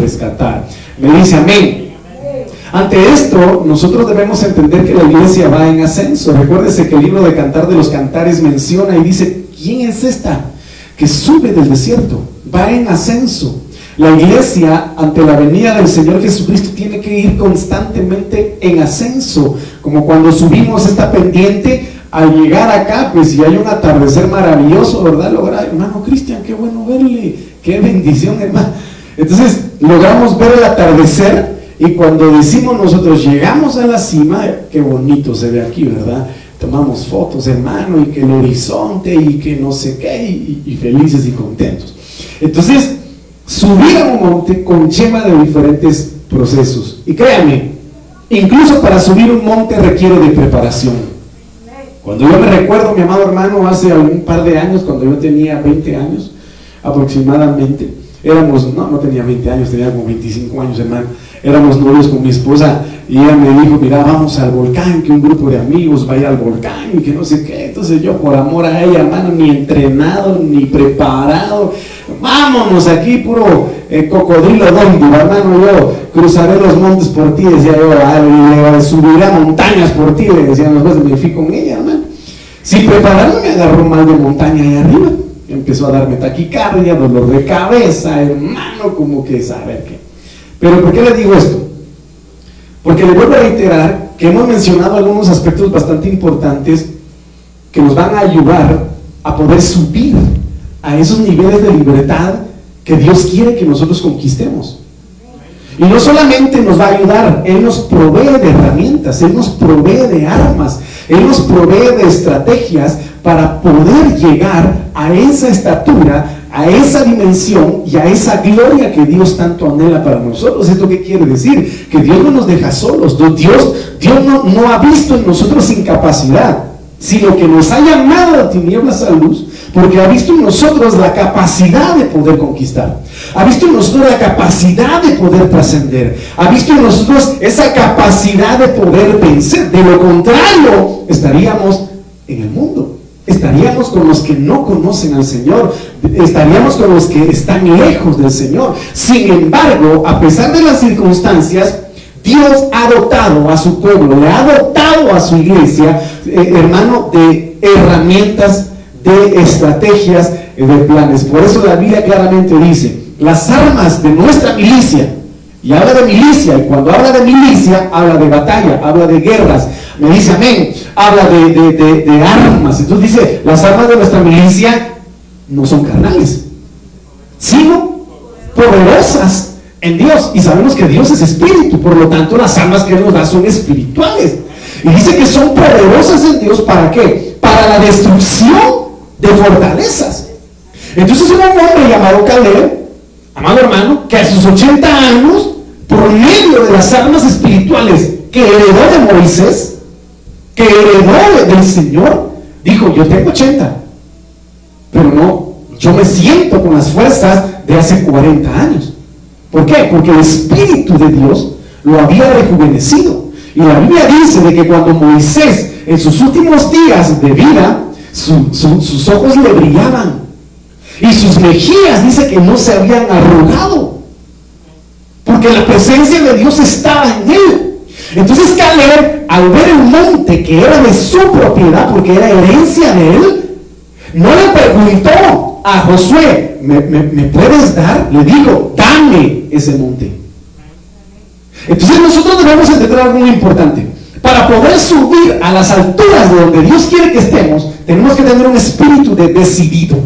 rescatar. Me dice amén. Ante esto, nosotros debemos entender que la iglesia va en ascenso. Recuérdese que el libro de Cantar de los Cantares menciona y dice, ¿quién es esta que sube del desierto? Va en ascenso. La iglesia, ante la venida del Señor Jesucristo, tiene que ir constantemente en ascenso. Como cuando subimos esta pendiente, al llegar acá, pues si hay un atardecer maravilloso, ¿verdad? Lograr, hermano Cristian, qué bueno verle, qué bendición, hermano. Entonces, logramos ver el atardecer y cuando decimos nosotros llegamos a la cima, qué bonito se ve aquí, ¿verdad? Tomamos fotos, hermano, y que el horizonte y que no sé qué, y, felices y contentos. Entonces, subir a un monte conlleva de diferentes procesos. Y créanme, incluso para subir un monte requiere de preparación. Cuando yo me recuerdo, mi amado hermano, hace un par de años, cuando yo tenía 20 años aproximadamente, éramos, no, no tenía 20 años, tenía como 25 años, hermano éramos novios con mi esposa y ella me dijo, mira, vamos al volcán, que un grupo de amigos vaya al volcán y que no sé qué. Entonces yo por amor a ella, hermano, ni entrenado, ni preparado, vámonos aquí, puro eh, cocodrilo donde, hermano, yo cruzaré los montes por ti, decía yo, ah, subiré a montañas por ti, le decían los me fui con ella, hermano. Sin prepararme me agarró mal de montaña ahí arriba. Empezó a darme taquicardia, dolor de cabeza, hermano, como que saber qué. Pero ¿por qué le digo esto? Porque le vuelvo a reiterar que hemos mencionado algunos aspectos bastante importantes que nos van a ayudar a poder subir a esos niveles de libertad que Dios quiere que nosotros conquistemos. Y no solamente nos va a ayudar, Él nos provee de herramientas, Él nos provee de armas, Él nos provee de estrategias para poder llegar a esa estatura a esa dimensión y a esa gloria que Dios tanto anhela para nosotros. ¿Esto qué quiere decir? Que Dios no nos deja solos. Dios, Dios no, no ha visto en nosotros incapacidad, sino que nos ha llamado a tinieblas a luz porque ha visto en nosotros la capacidad de poder conquistar. Ha visto en nosotros la capacidad de poder trascender. Ha visto en nosotros esa capacidad de poder vencer. De lo contrario, estaríamos en el mundo estaríamos con los que no conocen al Señor, estaríamos con los que están lejos del Señor. Sin embargo, a pesar de las circunstancias, Dios ha dotado a su pueblo, le ha dotado a su iglesia, eh, hermano, de herramientas, de estrategias, eh, de planes. Por eso la Biblia claramente dice, las armas de nuestra milicia, y habla de milicia, y cuando habla de milicia, habla de batalla, habla de guerras, me dice amén, habla de, armas. Entonces dice, las armas de nuestra milicia no son carnales, sino poderosas en Dios. Y sabemos que Dios es espíritu, por lo tanto las armas que Él nos da son espirituales. Y dice que son poderosas en Dios para qué? Para la destrucción de fortalezas. Entonces un hombre llamado Caleb, amado hermano, que a sus 80 años, por medio de las armas espirituales que heredó de Moisés, que heredó del Señor, dijo, yo tengo 80, pero no, yo me siento con las fuerzas de hace 40 años. ¿Por qué? Porque el Espíritu de Dios lo había rejuvenecido. Y la Biblia dice de que cuando Moisés, en sus últimos días de vida, sus ojos le brillaban. Y sus mejillas dice que no se habían arrugado. Porque la presencia de Dios estaba en él. Entonces Caleb, al ver el monte que era de su propiedad, porque era herencia de él, no le preguntó a Josué, ¿me, puedes dar? Le dijo, dame ese monte. Entonces nosotros debemos entender algo muy importante. Para poder subir a las alturas de donde Dios quiere que estemos, tenemos que tener un espíritu de decidido.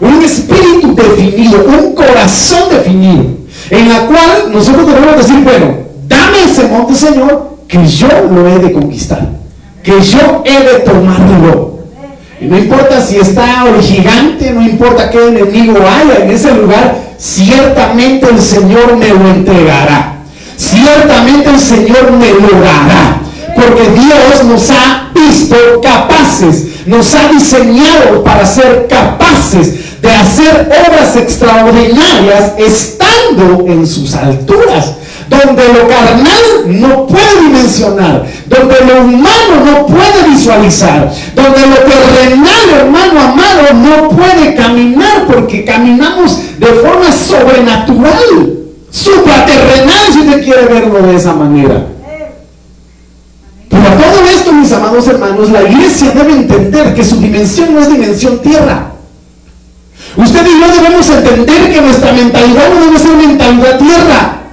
Un espíritu definido, un corazón definido, en la cual nosotros debemos decir, bueno, dame ese monte, Señor, que yo lo he de conquistar, que yo he de tomarlo. Y no importa si está el gigante, no importa qué enemigo haya en ese lugar, ciertamente el Señor me lo entregará. Ciertamente el Señor me lo dará. Porque Dios nos ha visto capaces, nos ha diseñado para ser capaces de hacer obras extraordinarias estando en sus alturas donde lo carnal no puede dimensionar, donde lo humano no puede visualizar, donde lo terrenal, hermano amado, no puede caminar porque caminamos de forma sobrenatural. hasta terrenal si usted quiere verlo de esa manera. Pero a todo esto, mis amados hermanos, la iglesia debe entender que su dimensión no es dimensión tierra. Usted y yo debemos entender que nuestra mentalidad no debe ser mentalidad tierra.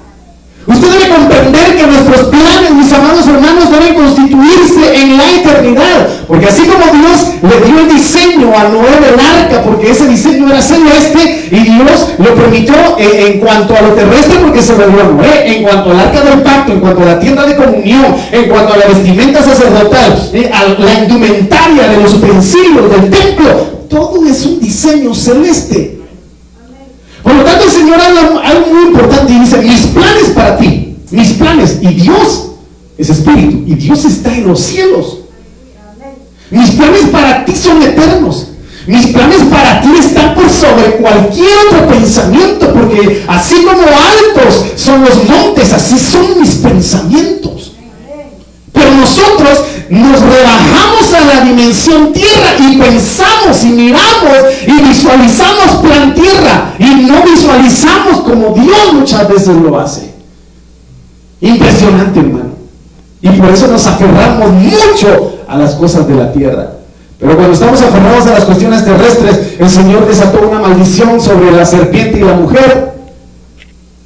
Usted debe comprender que nuestros planes, mis amados hermanos, deben constituirse en la eternidad. Porque así como Dios le dio el diseño a Noé del arca, porque ese diseño era celeste, y Dios lo permitió en, cuanto a lo terrestre, porque se lo dio a Noé, en cuanto al arca del pacto, en cuanto a la tienda de comunión, en cuanto a la vestimenta sacerdotal, eh, a la indumentaria de los utensilios del templo, todo es un diseño celeste. Por lo tanto, el Señor habla algo muy importante y dice, mis planes para ti, mis planes, y Dios es espíritu, y Dios está en los cielos. Mis planes para ti son eternos. Mis planes para ti están por sobre cualquier otro pensamiento, porque así como altos son los montes, así son mis pensamientos. Pero nosotros nos rebajamos a la dimensión tierra y pensamos y miramos y visualizamos plan tierra y no visualizamos como Dios muchas veces lo hace. Impresionante, hermano. Y por eso nos aferramos mucho a las cosas de la tierra. Pero cuando estamos aferrados a las cuestiones terrestres, el Señor desató una maldición sobre la serpiente y la mujer.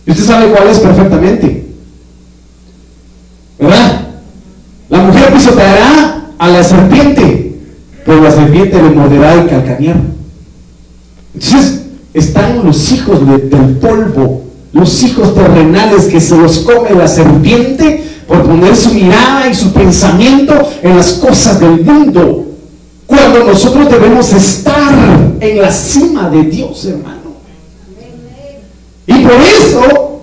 Y usted sabe cuál es perfectamente. ¿Verdad? La mujer pisoteará a la serpiente, pero la serpiente le morderá el calcañar. Entonces, están los hijos del polvo, los hijos terrenales que se los come la serpiente por poner su mirada y su pensamiento en las cosas del mundo. Cuando nosotros debemos estar en la cima de Dios, hermano. Y por eso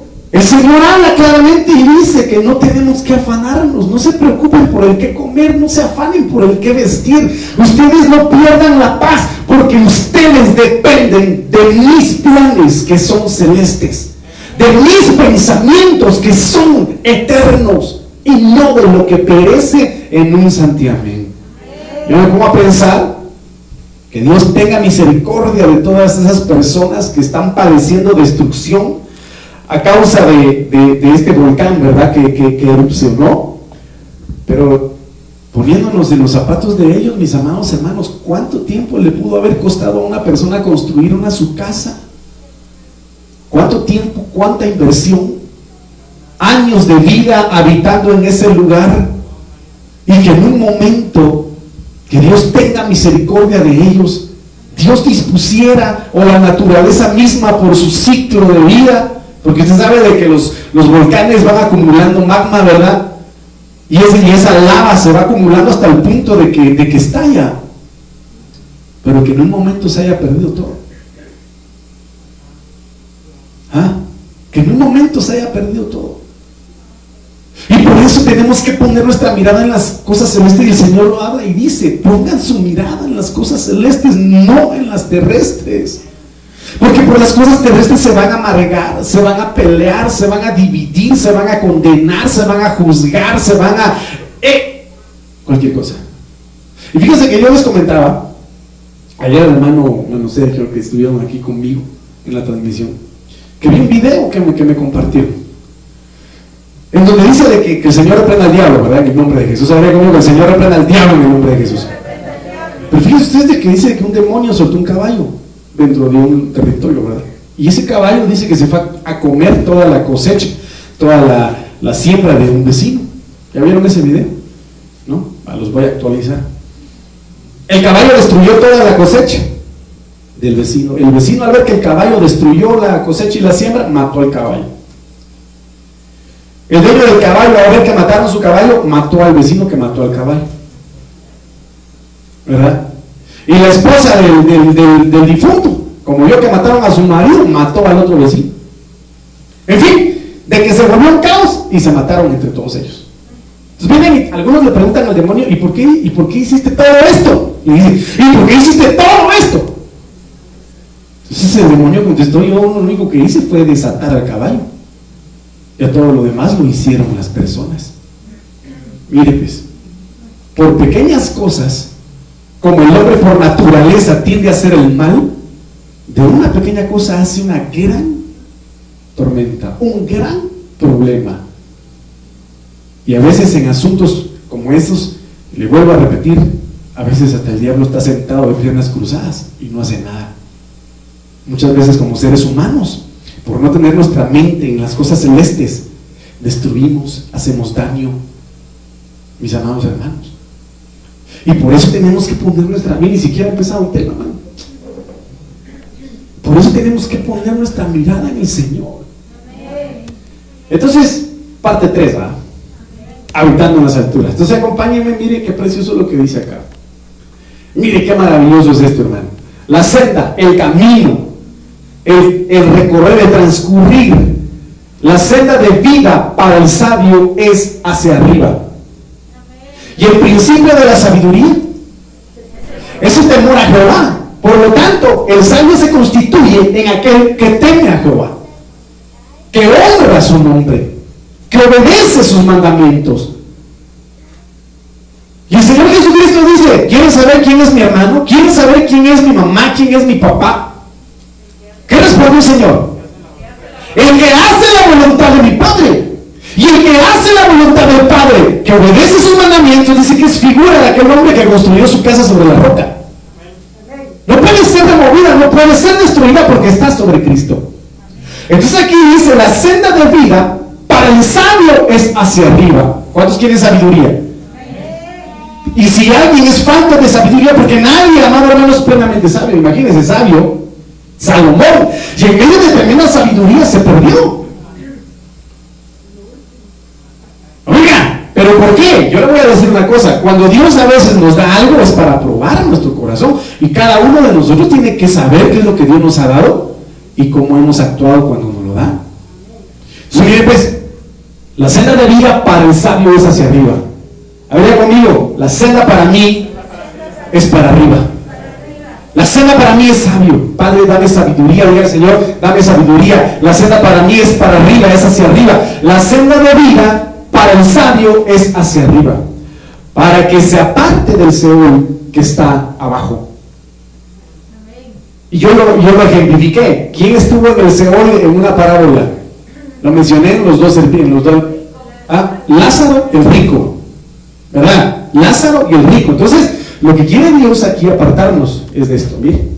el Señor habla claramente y dice que no tenemos que afanarnos, no se preocupen por el que comer, no se afanen por el que vestir. Ustedes no pierdan la paz porque ustedes dependen de mis planes que son celestes, de mis pensamientos que son eternos y no de lo que perece en un santiamén. Yo me pongo a pensar que Dios tenga misericordia de todas esas personas que están padeciendo destrucción a causa de, este volcán, ¿verdad? Que, que, erupcionó. Pero poniéndonos en los zapatos de ellos, mis amados hermanos, ¿cuánto tiempo le pudo haber costado a una persona construir una su casa? ¿Cuánto tiempo, cuánta inversión? Años de vida habitando en ese lugar y que en un momento que Dios tenga misericordia de ellos, Dios dispusiera o la naturaleza misma por su ciclo de vida porque usted sabe de que los, los volcanes van acumulando magma, ¿verdad? Y, esa lava se va acumulando hasta el punto de que, de que estalla. Pero que en un momento se haya perdido todo. ¿Ah? Que en un momento se haya perdido todo. Y por eso tenemos que poner nuestra mirada en las cosas celestes. Y el Señor lo habla y dice, pongan su mirada en las cosas celestes, no en las terrestres. Porque por las cosas terrestres se van a amargar, se van a pelear, se van a dividir, se van a condenar, se van a juzgar, se van a... Eh, cualquier cosa. Y fíjense que yo les comentaba, ayer hermano, no sé, creo que estuvieron aquí conmigo en la transmisión, que vi un video que me, que me compartieron. En donde dice de que, el Señor reprenda al diablo, ¿verdad? En el nombre de Jesús. Habría como que el Señor reprenda al diablo en el nombre de Jesús. Pero fíjense ustedes de que dice que un demonio soltó un caballo dentro de un territorio, ¿verdad? Y ese caballo dice que se fue a comer toda la cosecha, toda la, siembra de un vecino. ¿Ya vieron ese video? ¿No? Ah, los voy a actualizar. El caballo destruyó toda la cosecha del vecino. El vecino al ver que el caballo destruyó la cosecha y la siembra, mató al caballo. El dueño del caballo, al ver que mataron su caballo, mató al vecino que mató al caballo. ¿Verdad? Y la esposa del, difunto, como vio que mataron a su marido, mató al otro vecino. En fin, de que se volvió un caos y se mataron entre todos ellos. Entonces vienen y algunos le preguntan al demonio, ¿y por qué, y por qué hiciste todo esto? Y dice, ¿y por qué hiciste todo esto? Entonces el demonio contestó, yo lo único que hice fue desatar al caballo. Y a todo lo demás lo hicieron las personas. Mire pues, por pequeñas cosas como el hombre por naturaleza tiende a hacer el mal, de una pequeña cosa hace una gran tormenta, un gran problema. Y a veces en asuntos como esos, le vuelvo a repetir, a veces hasta el diablo está sentado de piernas cruzadas y no hace nada. Muchas veces como seres humanos, por no tener nuestra mente en las cosas celestes, destruimos, hacemos daño, mis amados hermanos. Y por eso tenemos que poner nuestra mente, ni siquiera empezado un tema. Por eso tenemos que poner nuestra mirada en el Señor. Entonces, parte 3, ¿va? Habitando en las alturas. Entonces, acompáñenme, mire qué precioso lo que dice acá. Mire qué maravilloso es esto, hermano. La senda, el camino, el, el recorrer, el transcurrir, la senda de vida para el sabio es hacia arriba. Y el principio de la sabiduría es el temor a Jehová. Por lo tanto, el sabio se constituye en aquel que teme a Jehová, que honra su nombre, que obedece sus mandamientos. Y el Señor Jesucristo dice, ¿quieres saber quién es mi hermano? ¿Quieres saber quién es mi mamá? ¿Quién es mi papá? ¿Qué responde el Señor? El que hace la voluntad de mi Padre. Y el que hace la voluntad del Padre, que obedece sus mandamientos, dice que es figura de aquel hombre que construyó su casa sobre la roca. No puede ser removida, no puede ser destruida porque está sobre Cristo. Entonces aquí dice, la senda de vida para el sabio es hacia arriba. ¿Cuántos quieren sabiduría? Y si alguien es falta de sabiduría, porque nadie, amado hermano, es plenamente sabio. Imagínense, sabio, Salomón. Y en medio de tremenda sabiduría se perdió. Oiga, pero ¿por qué? Yo le voy a decir una cosa. Cuando Dios a veces nos da algo es para probar nuestro corazón. Y cada uno de nosotros tiene que saber qué es lo que Dios nos ha dado y cómo hemos actuado cuando nos lo da. Entonces, pues, la senda de vida para el sabio es hacia arriba. A conmigo, la senda para mí es para arriba. La senda para mí es sabio. Padre, dame sabiduría. Diga Señor, dame sabiduría. La senda para mí es para arriba, es hacia arriba. La senda de vida para el sabio es hacia arriba. Para que se aparte del Seúl que está abajo. Y yo lo, yo lo ejemplifiqué. ¿Quién estuvo en el Seúl en una parábola? Lo mencioné en los dos, en los dos. Ah, Lázaro, el rico. ¿Verdad? Lázaro y el rico. Entonces, lo que quiere Dios aquí apartarnos es de esto. Mire.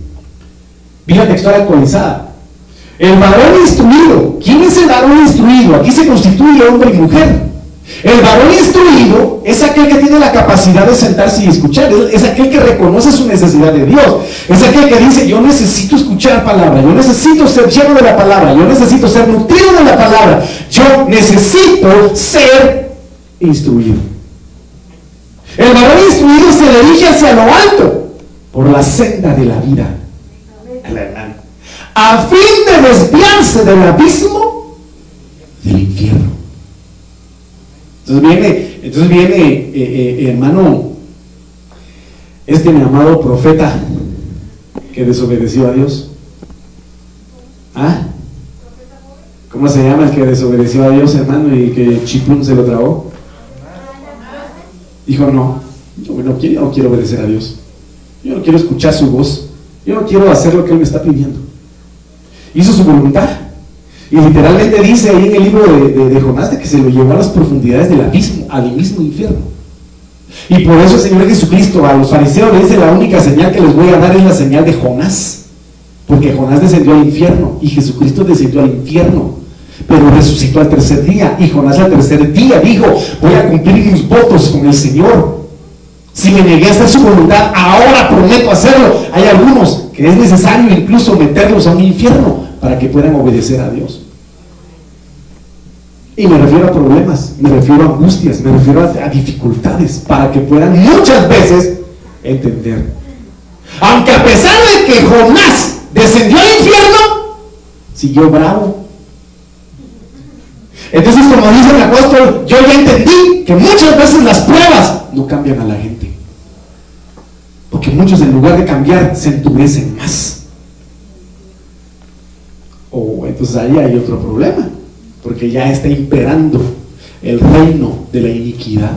Biblia textual actualizada. El varón instruido. ¿Quién es el varón instruido? Aquí se constituye hombre y mujer. El varón instruido es aquel que tiene la capacidad de sentarse y escuchar, es aquel que reconoce su necesidad de Dios, es aquel que dice, yo necesito escuchar palabra, yo necesito ser lleno de la palabra, yo necesito ser nutrido de la palabra, yo necesito ser instruido. El varón instruido se dirige hacia lo alto por la senda de la vida, a fin de desviarse del abismo del infierno. Entonces viene, entonces viene eh, eh, hermano, este mi amado profeta que desobedeció a Dios. ¿Ah? ¿Cómo se llama el que desobedeció a Dios, hermano, y que Chipún se lo trabó? Dijo, no, yo no quiero, no quiero obedecer a Dios. Yo no quiero escuchar su voz. Yo no quiero hacer lo que Él me está pidiendo. Hizo su voluntad. Y literalmente dice ahí en el libro de, Jonás de que se lo llevó a las profundidades del abismo, al mismo infierno. Y por eso el Señor Jesucristo a los fariseos le dice la única señal que les voy a dar es la señal de Jonás. Porque Jonás descendió al infierno y Jesucristo descendió al infierno. Pero resucitó al tercer día y Jonás al tercer día dijo, voy a cumplir mis votos con el Señor. Si me negué a hacer su voluntad, ahora prometo hacerlo. Hay algunos que es necesario incluso meterlos a un infierno para que puedan obedecer a Dios. Y me refiero a problemas, me refiero a angustias, me refiero a, dificultades, para que puedan muchas veces entender. Aunque a pesar de que Jonás descendió al infierno, siguió bravo. Entonces, como dice el apóstol, yo ya entendí que muchas veces las pruebas no cambian a la gente. Porque muchos en lugar de cambiar se endurecen más. Entonces ahí hay otro problema porque ya está imperando el reino de la iniquidad,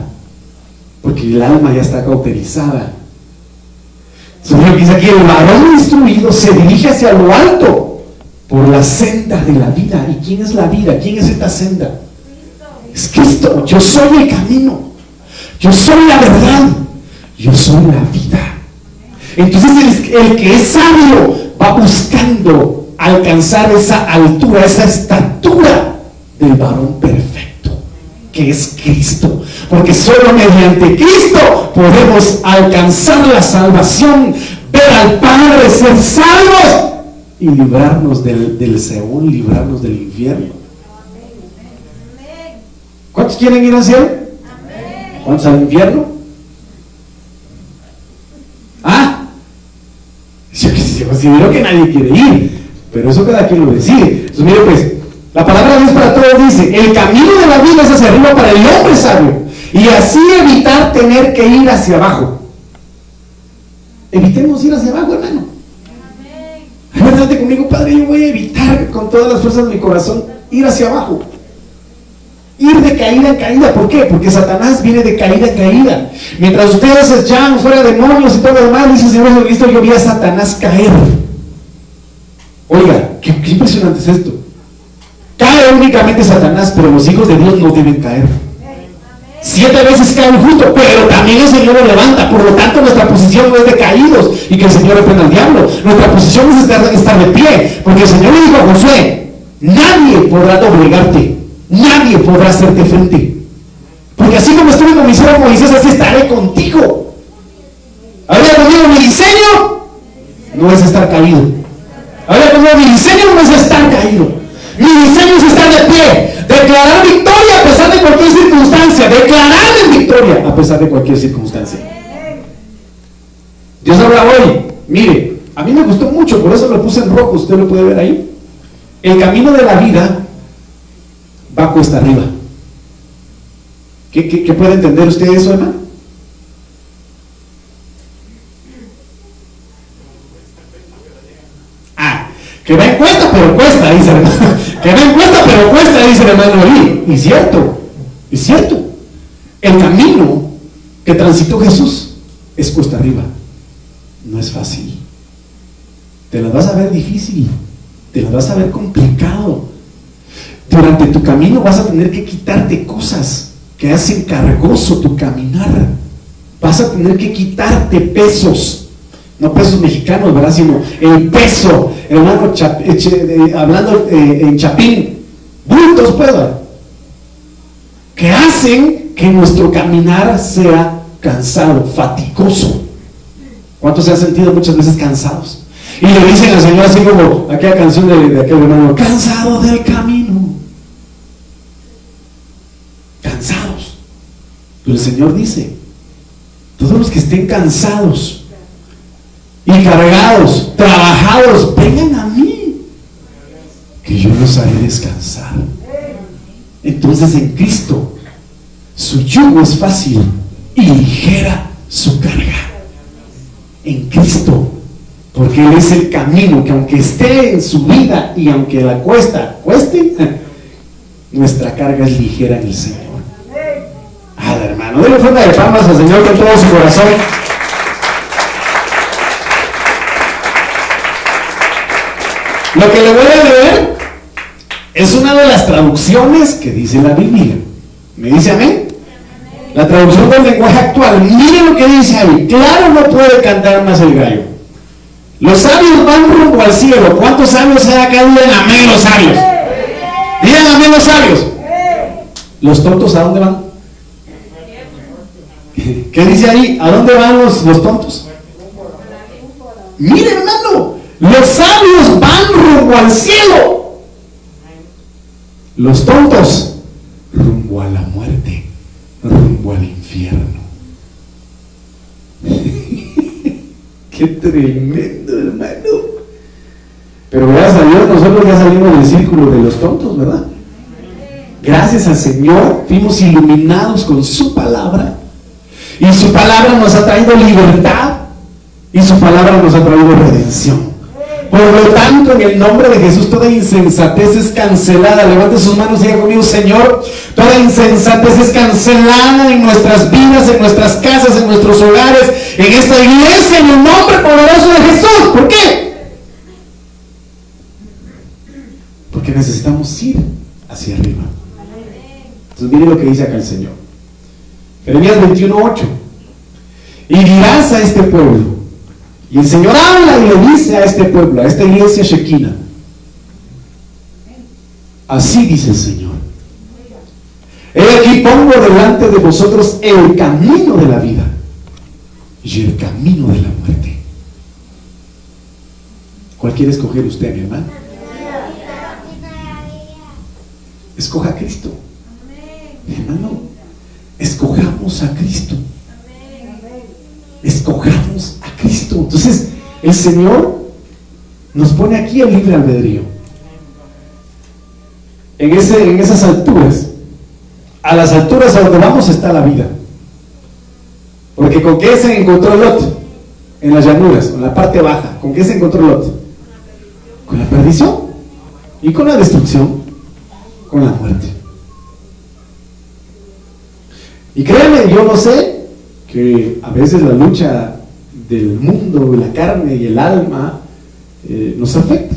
porque el alma ya está cauterizada. Señor dice aquí, el varón instruido se dirige hacia lo alto por la senda de la vida. ¿Y quién es la vida? ¿Quién es esta senda? Es Cristo. Yo soy el camino. Yo soy la verdad. Yo soy la vida. Entonces el que es sabio va buscando alcanzar esa altura, esa estatura del varón perfecto, que es Cristo. Porque solo mediante Cristo podemos alcanzar la salvación, ver al Padre, ser salvos y librarnos del, del Seúl, librarnos del infierno. ¿Cuántos quieren ir al cielo? ¿Cuántos al infierno? Ah, yo, yo considero que nadie quiere ir, pero eso cada quien lo decide. Entonces, mire pues, la palabra de Dios para todos dice, el camino de la vida es hacia arriba para el hombre sabio, y así evitar tener que ir hacia abajo. Evitemos ir hacia abajo, hermano. Acuérdate conmigo, Padre, yo voy a evitar con todas las fuerzas de mi corazón ir hacia abajo. Ir de caída en caída. ¿Por qué? Porque Satanás viene de caída en caída. Mientras ustedes echan fuera demonios y todo lo demás, dice el Señor Jesucristo, yo vi a Satanás caer. Oiga, qué, impresionante es esto. Cae únicamente Satanás, pero los hijos de Dios no deben caer. Siete veces cae el justo, pero también el Señor lo levanta. Por lo tanto, nuestra posición no es de caídos y que el Señor reprenda al diablo. Nuestra posición es estar, estar de pie. Porque el Señor le dijo a Josué, nadie podrá doblegarte. Nadie podrá hacerte frente. Porque así como estuve con mi siervo Moisés, así estaré contigo. Ahora conmigo mi diseño no es estar caído. Ahora conmigo mi diseño no es estar caído. Mi diseño es estar de pie, declarar victoria a pesar de cualquier circunstancia, declarar en victoria a pesar de cualquier circunstancia. Dios habla hoy, mire, a mí me gustó mucho, por eso lo puse en rojo, usted lo puede ver ahí. El camino de la vida va cuesta arriba. ¿Qué, qué, puede entender usted eso, hermano? Ah, que va en cuesta, pero cuesta, dice el hermano. Que en cuesta, pero cuesta, dice el hermano Oli. Y cierto, es cierto. El camino que transitó Jesús es cuesta arriba. No es fácil. Te la vas a ver difícil. Te la vas a ver complicado. Durante tu camino vas a tener que quitarte cosas que hacen cargoso tu caminar. Vas a tener que quitarte pesos no pesos mexicanos, ¿verdad? Sino el peso, hermano, eh, eh, hablando eh, en chapín, bultos, pues, que hacen que nuestro caminar sea cansado, fatigoso. ¿Cuántos se han sentido muchas veces cansados? Y le dicen al Señor así como aquella canción de, de aquel hermano, cansado del camino. Cansados. Pero el Señor dice, todos los que estén cansados, y cargados, trabajados, vengan a mí, que yo los haré descansar. Entonces en Cristo su yugo es fácil y ligera su carga. En Cristo, porque Él es el camino que aunque esté en su vida y aunque la cuesta, cueste, nuestra carga es ligera en el Señor. Ah, hermano, déle fuerza de palmas al Señor con todo su corazón. Lo que le voy a leer es una de las traducciones que dice la Biblia. ¿Me dice amén? La traducción del lenguaje actual. Miren lo que dice ahí. Claro, no puede cantar más el gallo. Los sabios van rumbo al cielo. ¿Cuántos sabios hay acá? Digan amén los sabios. Digan los sabios. ¿Los tontos a dónde van? ¿Qué dice ahí? ¿A dónde van los, los tontos? Miren, hermano. Los sabios van rumbo al cielo. Los tontos rumbo a la muerte, rumbo al infierno. Qué tremendo, hermano. Pero gracias a Dios nosotros ya salimos del círculo de los tontos, ¿verdad? Gracias al Señor fuimos iluminados con su palabra. Y su palabra nos ha traído libertad. Y su palabra nos ha traído redención. Por lo tanto, en el nombre de Jesús, toda insensatez es cancelada. Levante sus manos y diga conmigo, Señor, toda insensatez es cancelada en nuestras vidas, en nuestras casas, en nuestros hogares, en esta iglesia, en el nombre poderoso de Jesús. ¿Por qué? Porque necesitamos ir hacia arriba. Entonces mire lo que dice acá el Señor. Jeremías 21.8. Y dirás a este pueblo, y el Señor habla y le dice a este pueblo, a esta iglesia Shekina, así dice el Señor. He aquí pongo delante de vosotros el camino de la vida y el camino de la muerte. ¿Cuál quiere escoger usted, mi hermano? Escoja a Cristo. Mi hermano, escojamos a Cristo. Escojamos a Cristo. Entonces, el Señor nos pone aquí el libre albedrío. En, ese, en esas alturas, a las alturas a donde vamos está la vida. Porque con qué se encontró Lot en las llanuras, en la parte baja, ¿con qué se encontró Lot? Con la perdición y con la destrucción, con la muerte. Y créanme, yo no sé que a veces la lucha del mundo, la carne y el alma eh, nos afecta,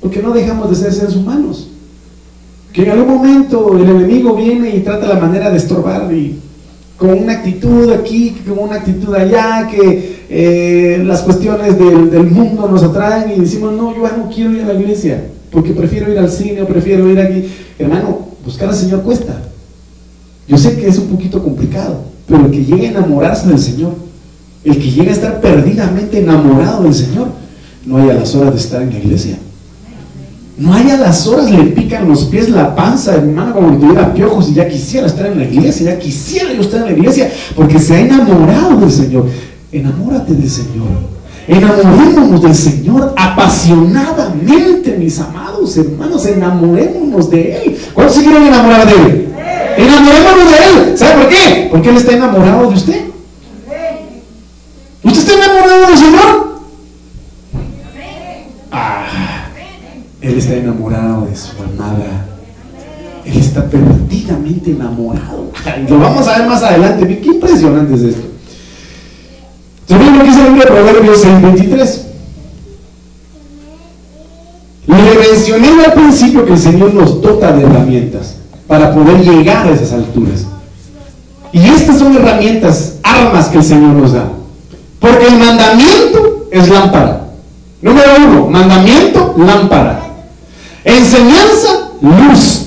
porque no dejamos de ser seres humanos. Que en algún momento el enemigo viene y trata la manera de estorbar y con una actitud aquí, con una actitud allá, que eh, las cuestiones del, mundo nos atraen y decimos, no, yo no quiero ir a la iglesia, porque prefiero ir al cine prefiero ir aquí. Hermano, buscar al Señor cuesta. Yo sé que es un poquito complicado, pero el que llegue a enamorarse del Señor, el que llegue a estar perdidamente enamorado del Señor, no hay a las horas de estar en la iglesia. No hay a las horas, le pican los pies, la panza, hermano, como si tuviera piojos y ya quisiera estar en la iglesia, ya quisiera yo estar en la iglesia, porque se ha enamorado del Señor. Enamórate del Señor. Enamorémonos del Señor apasionadamente, mis amados hermanos, enamorémonos de Él. ¿Cuántos se quieren enamorar de Él? Enamorémonos de Él. ¿Sabe por qué? Porque Él está enamorado de usted. ¿Usted está enamorado del Señor? Él está enamorado de su amada. Él está perdidamente enamorado. Lo vamos a ver más adelante. Qué impresionante es esto. ¿Saben lo que dice el libro de Proverbios 6:23? Le mencioné al principio que el Señor nos dota de herramientas para poder llegar a esas alturas. Y estas son herramientas, armas que el Señor nos da. Porque el mandamiento es lámpara. Número uno, mandamiento, lámpara. Enseñanza, luz.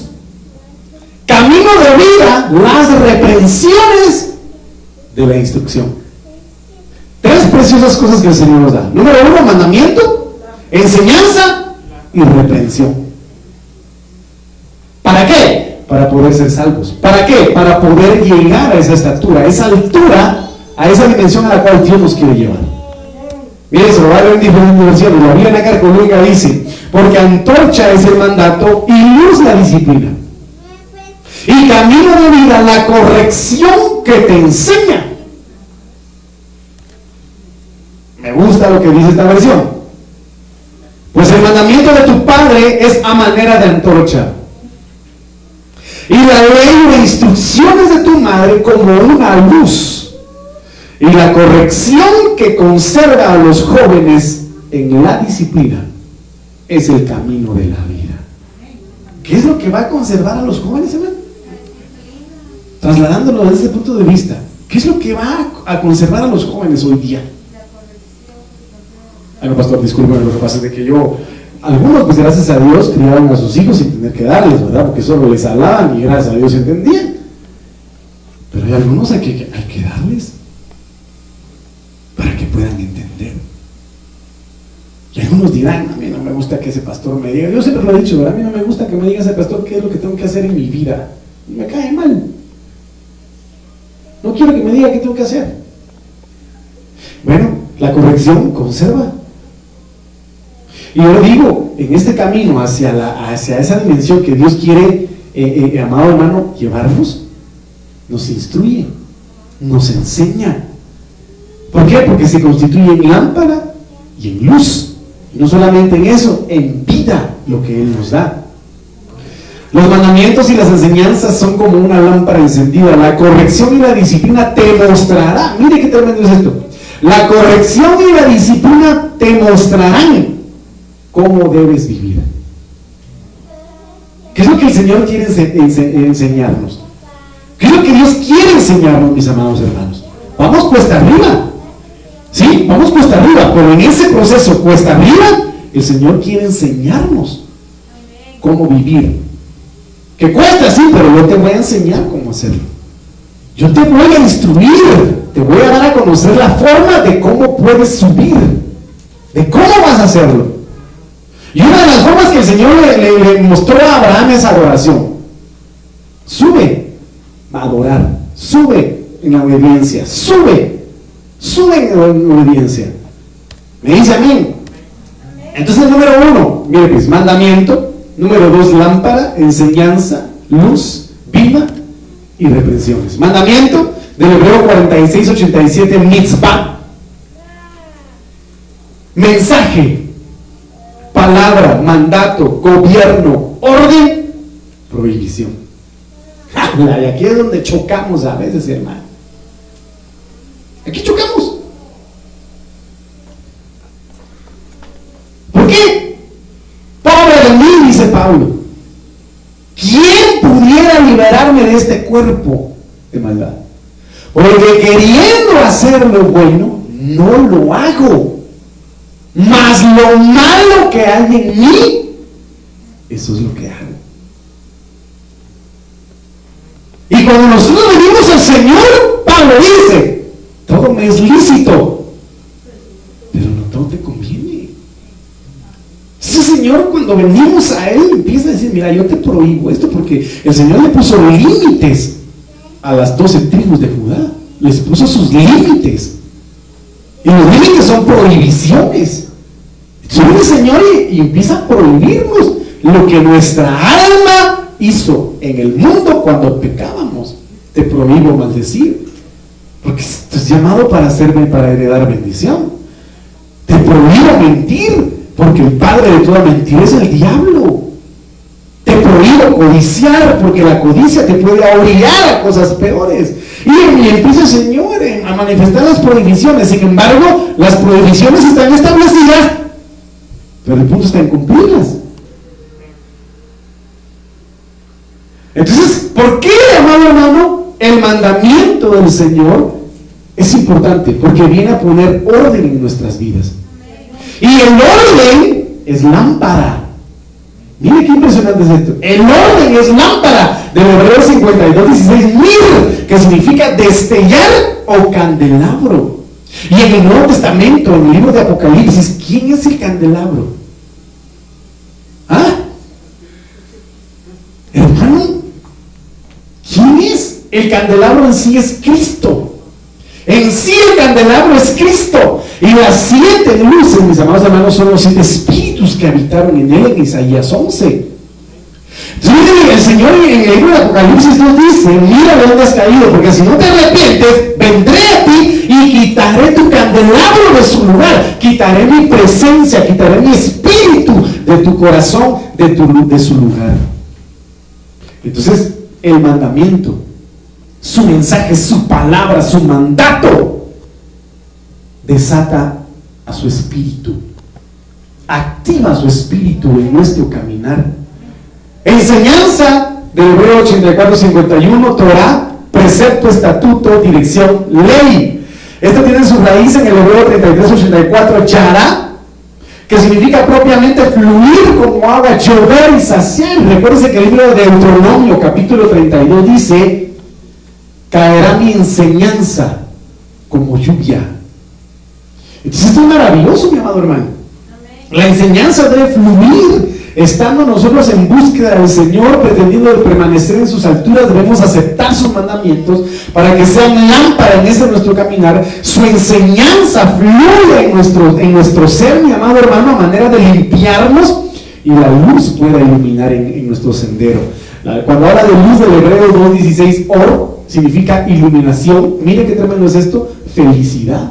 Camino de vida, las reprensiones de la instrucción. Tres preciosas cosas que el Señor nos da. Número uno, mandamiento, enseñanza y reprensión. ¿Para qué? Para poder ser salvos. ¿Para qué? Para poder llegar a esa estatura, a esa altura, a esa dimensión a la cual Dios nos quiere llevar. Miren, se lo va a ver en diferentes versiones. La Biblia Carcolúnica dice, porque antorcha es el mandato y luz la disciplina. Y camino de vida la corrección que te enseña. Me gusta lo que dice esta versión. Pues el mandamiento de tu padre es a manera de antorcha. Y la ley de instrucciones de tu madre como una luz. Y la corrección que conserva a los jóvenes en la disciplina es el camino de la vida. ¿Qué es lo que va a conservar a los jóvenes, hermano? Trasladándolo desde ese punto de vista, ¿qué es lo que va a conservar a los jóvenes hoy día? Ay, no, pastor, disculpe, lo que pasa es de que yo, algunos, pues gracias a Dios, criaron a sus hijos sin tener que darles, ¿verdad? Porque solo les hablaban y gracias a Dios entendían. Pero hay algunos hay que, hay que darles para que puedan entender. Y algunos dirán, a mí no me gusta que ese pastor me diga, yo siempre lo he dicho, ¿verdad? a mí no me gusta que me diga ese pastor qué es lo que tengo que hacer en mi vida. Me cae mal. No quiero que me diga qué tengo que hacer. Bueno, la corrección conserva. Y yo digo, en este camino hacia, la, hacia esa dimensión que Dios quiere, eh, eh, amado hermano, llevarnos, nos instruye, nos enseña. ¿Por qué? Porque se constituye en lámpara y en luz. Y no solamente en eso, en vida lo que Él nos da. Los mandamientos y las enseñanzas son como una lámpara encendida. La corrección y la disciplina te mostrará. Mire qué tremendo es esto. La corrección y la disciplina te mostrarán cómo debes vivir. ¿Qué es lo que el Señor quiere enseñarnos? ¿Qué es lo que Dios quiere enseñarnos, mis amados hermanos? Vamos cuesta arriba. Sí, vamos cuesta arriba, pero en ese proceso cuesta arriba, el Señor quiere enseñarnos cómo vivir. Que cuesta, sí, pero yo te voy a enseñar cómo hacerlo. Yo te voy a instruir, te voy a dar a conocer la forma de cómo puedes subir, de cómo vas a hacerlo. Y una de las formas que el Señor le, mostró a Abraham es adoración. Sube a adorar, sube en la obediencia, sube, sube en la obediencia. Me dice a mí. Entonces, número uno, mire pues, mandamiento. Número dos, lámpara, enseñanza, luz, viva y reprensiones. Mandamiento del Hebreo 46-87, mitzvah. Mensaje, palabra, mandato, gobierno, orden, prohibición. Y aquí es donde chocamos a veces, hermano. Aquí chocamos. ¿Por qué? Pobre de mí, dice Pablo. ¿Quién pudiera liberarme de este cuerpo de maldad? Porque queriendo hacer lo bueno, no lo hago. Mas lo malo que hay en mí, eso es lo que hago. Y cuando nosotros venimos al Señor, Pablo dice, todo me es lícito, pero no todo te conviene. Ese Señor cuando venimos a Él empieza a decir, mira, yo te prohíbo esto porque el Señor le puso límites a las doce tribus de Judá. Les puso sus límites. Y los límites son prohibiciones. Sube Señor y, empieza a prohibirnos lo que nuestra alma hizo en el mundo cuando pecábamos. Te prohíbo maldecir. Porque estás llamado para hacerme, para heredar bendición. Te prohíbo mentir. Porque el padre de toda mentira es el diablo. Te prohíbo codiciar. Porque la codicia te puede orillar a cosas peores. Y, empieza el Señor a manifestar las prohibiciones. Sin embargo, las prohibiciones están establecidas. Pero el punto está en cumplirlas. Entonces, ¿por qué, amado hermano, el mandamiento del Señor es importante? Porque viene a poner orden en nuestras vidas. Y el orden es lámpara. Mire qué impresionante es esto. El orden es lámpara. Del Hebreo 52, 16, mir, que significa destellar o candelabro. Y en el Nuevo Testamento, en el libro de Apocalipsis, ¿quién es el candelabro? ¿Ah? Hermano, ¿Quién es? El candelabro en sí es Cristo. En sí el candelabro es Cristo. Y las siete luces, mis amados hermanos, son los siete espíritus que habitaron en él en Isaías 11. Entonces, el Señor en el libro de Apocalipsis nos dice, mira de dónde has caído, porque si no te arrepientes, vendré a ti y quitaré tu candelabro de su lugar, quitaré mi presencia, quitaré mi espíritu de tu corazón, de, su lugar. Entonces, el mandamiento, su mensaje, su palabra, su mandato, desata a su espíritu, activa su espíritu en nuestro caminar. Enseñanza del Hebreo 84-51, Torah, precepto, estatuto, dirección, ley. Esto tiene su raíz en el Hebreo 33-84, Yara, que significa propiamente fluir como agua, llover y saciar. Recuérdense que el libro de Deuteronomio, capítulo 32, dice, caerá mi enseñanza como lluvia. Entonces esto es maravilloso, mi amado hermano. La enseñanza debe fluir Estando nosotros en búsqueda del Señor, pretendiendo permanecer en sus alturas, debemos aceptar sus mandamientos para que sean lámpara en ese nuestro caminar. Su enseñanza fluye en nuestro, en nuestro ser, mi amado hermano, a manera de limpiarnos y la luz pueda iluminar en, nuestro sendero. Cuando habla de luz del Hebreo 2.16, or significa iluminación. Mire qué tremendo es esto, felicidad.